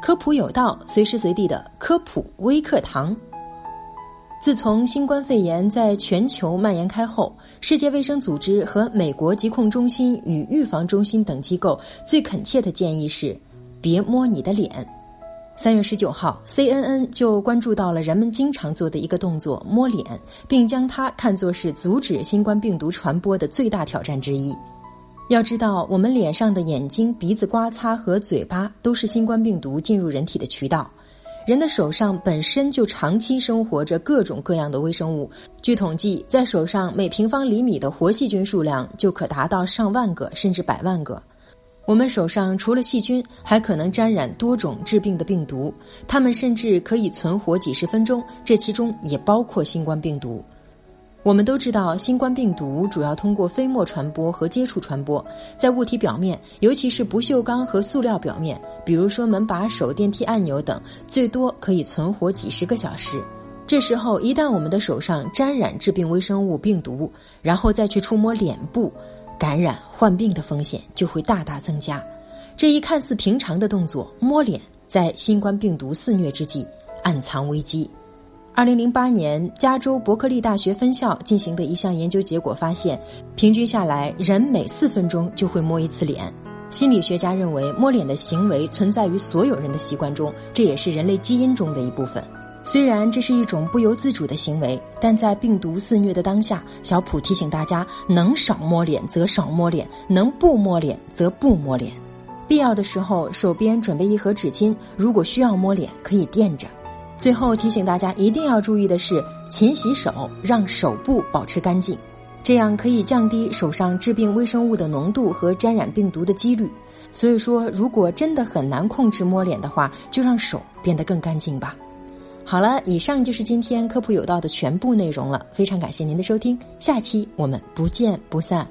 科普有道，随时随地的科普微课堂。自从新冠肺炎在全球蔓延开后，世界卫生组织和美国疾控中心与预防中心等机构最恳切的建议是：别摸你的脸。三月十九号，CNN 就关注到了人们经常做的一个动作——摸脸，并将它看作是阻止新冠病毒传播的最大挑战之一。要知道，我们脸上的眼睛、鼻子刮擦和嘴巴都是新冠病毒进入人体的渠道。人的手上本身就长期生活着各种各样的微生物。据统计，在手上每平方厘米的活细菌数量就可达到上万个甚至百万个。我们手上除了细菌，还可能沾染多种致病的病毒，它们甚至可以存活几十分钟，这其中也包括新冠病毒。我们都知道，新冠病毒主要通过飞沫传播和接触传播，在物体表面，尤其是不锈钢和塑料表面，比如说门把手、电梯按钮等，最多可以存活几十个小时。这时候，一旦我们的手上沾染致病微生物病毒，然后再去触摸脸部，感染患病的风险就会大大增加。这一看似平常的动作——摸脸，在新冠病毒肆虐之际，暗藏危机。二零零八年，加州伯克利大学分校进行的一项研究结果发现，平均下来，人每四分钟就会摸一次脸。心理学家认为，摸脸的行为存在于所有人的习惯中，这也是人类基因中的一部分。虽然这是一种不由自主的行为，但在病毒肆虐的当下，小普提醒大家：能少摸脸则少摸脸，能不摸脸则不摸脸。必要的时候，手边准备一盒纸巾，如果需要摸脸，可以垫着。最后提醒大家一定要注意的是，勤洗手，让手部保持干净，这样可以降低手上致病微生物的浓度和沾染病毒的几率。所以说，如果真的很难控制摸脸的话，就让手变得更干净吧。好了，以上就是今天科普有道的全部内容了，非常感谢您的收听，下期我们不见不散。